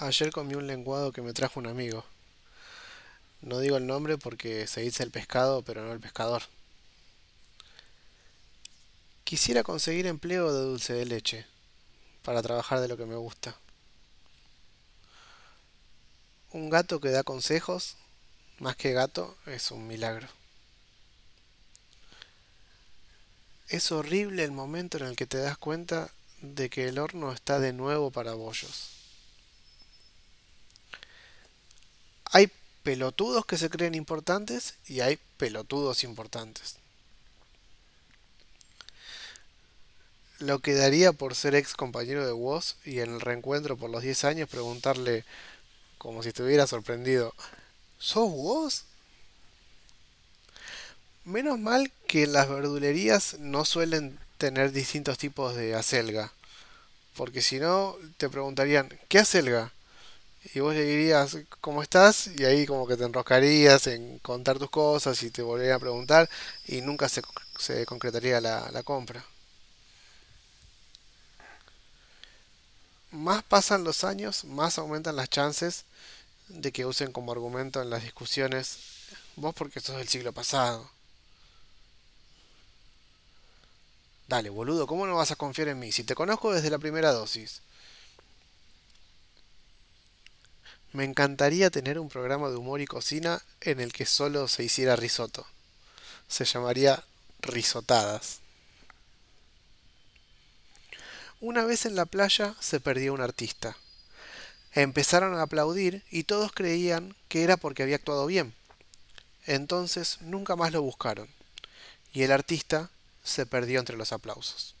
Ayer comí un lenguado que me trajo un amigo. No digo el nombre porque se dice el pescado, pero no el pescador. Quisiera conseguir empleo de dulce de leche para trabajar de lo que me gusta. Un gato que da consejos, más que gato, es un milagro. Es horrible el momento en el que te das cuenta de que el horno está de nuevo para bollos. Hay pelotudos que se creen importantes y hay pelotudos importantes. Lo que daría por ser ex compañero de Woz y en el reencuentro por los 10 años preguntarle, como si estuviera sorprendido, ¿sos Woz? Menos mal que las verdulerías no suelen tener distintos tipos de acelga, porque si no te preguntarían, ¿qué acelga? Y vos le dirías, ¿cómo estás? Y ahí como que te enroscarías en contar tus cosas y te volverían a preguntar y nunca se, se concretaría la, la compra. Más pasan los años, más aumentan las chances de que usen como argumento en las discusiones, vos porque sos del siglo pasado. Dale, boludo, ¿cómo no vas a confiar en mí? Si te conozco desde la primera dosis. Me encantaría tener un programa de humor y cocina en el que solo se hiciera risotto. Se llamaría Risotadas. Una vez en la playa se perdió un artista. Empezaron a aplaudir y todos creían que era porque había actuado bien. Entonces nunca más lo buscaron y el artista se perdió entre los aplausos.